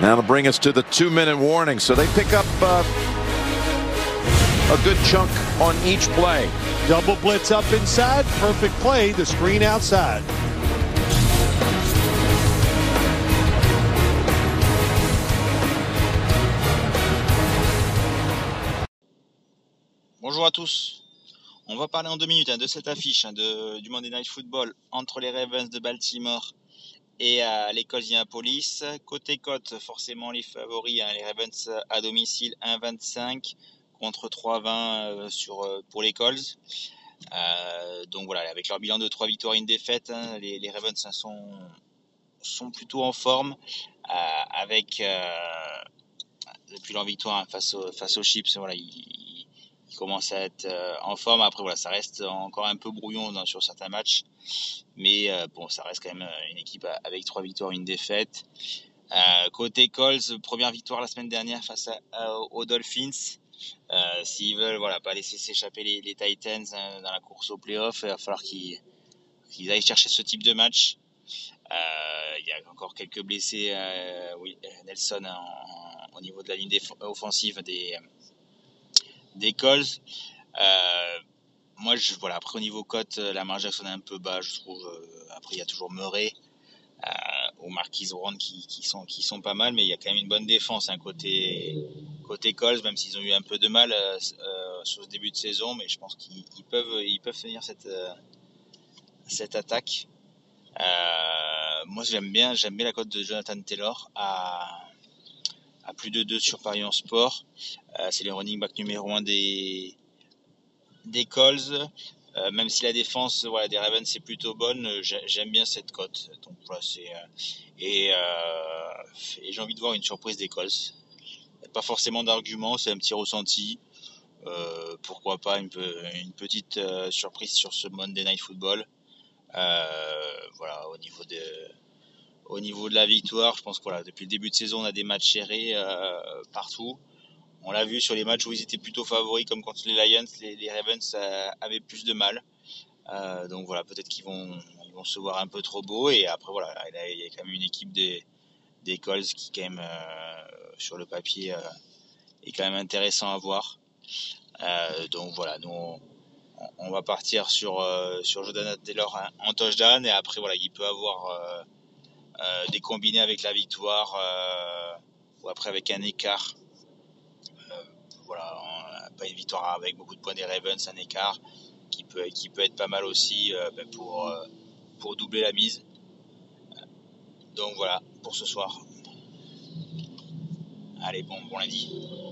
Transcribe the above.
That'll bring us to the two-minute warning. So they pick up uh, a good chunk on each play. Double blitz up inside. Perfect play. The screen outside. Bonjour à tous. On va parler en deux minutes hein, de cette affiche hein, de, du Monday Night Football entre les Ravens de Baltimore et euh, l'école Indianapolis. Côté cote, forcément les favoris, hein, les Ravens à domicile 1,25 contre 3,20 euh, sur euh, pour les Colts. Euh, donc voilà, avec leur bilan de 3 victoires et une défaite, hein, les, les, Ravens hein, sont, sont plutôt en forme euh, avec depuis leur victoire face, au, face aux Chips, voilà, ils, commence à être euh, en forme. Après, voilà, ça reste encore un peu brouillon sur certains matchs. Mais euh, bon, ça reste quand même euh, une équipe avec trois victoires, une défaite. Côté Colts, première victoire la semaine dernière face aux Dolphins. Euh, S'ils veulent voilà, pas laisser s'échapper les, Titans dans la course au playoff, il va falloir qu'ils qu aillent chercher ce type de match. Il y a encore quelques blessés, oui, Nelson au niveau de la ligne offensive des, des calls. Euh, moi, voilà, après au niveau cote, euh, la marge Jackson est un peu bas, je trouve. Euh, après, il y a toujours Murray euh, ou Marquis Brown qui, qui, sont, pas mal, mais il y a quand même une bonne défense hein, côté, côté Colts, même s'ils ont eu un peu de mal euh, sur ce début de saison, mais je pense qu'ils peuvent, tenir cette, cette attaque. Moi, j'aime bien, j'aime bien la cote de Jonathan Taylor à à plus de 2 sur Paris en sport. Euh, c'est le running back numéro 1 des, des Colts. Euh, même si la défense des Ravens c'est plutôt bonne, euh, j'aime bien cette cote. Et, j'ai envie de voir une surprise des Colts. Pas forcément d'argument, c'est un petit ressenti. Pourquoi pas une, petite surprise sur ce Monday Night Football. Voilà, au niveau de, la victoire, je pense que depuis le début de saison, on a des matchs serrés partout. On l'a vu sur les matchs où ils étaient plutôt favoris, comme contre les Lions, les, Ravens avaient plus de mal. Euh, donc voilà, peut-être qu'ils vont, ils vont se voir un peu trop beau. Et après, voilà, il y a quand même une équipe des, des Colts qui, quand même, euh, sur le papier, euh, est quand même intéressant à voir. Donc voilà, nous, on, va partir sur, sur Jordan Taylor en touchdown. Et après, voilà, il peut avoir des combinés avec la victoire ou après avec un écart. Euh, une victoire avec beaucoup de points des Ravens, un écart qui peut, qui peut être pas mal aussi ben pour, pour doubler la mise. Donc voilà pour ce soir. Allez, bon, bon lundi.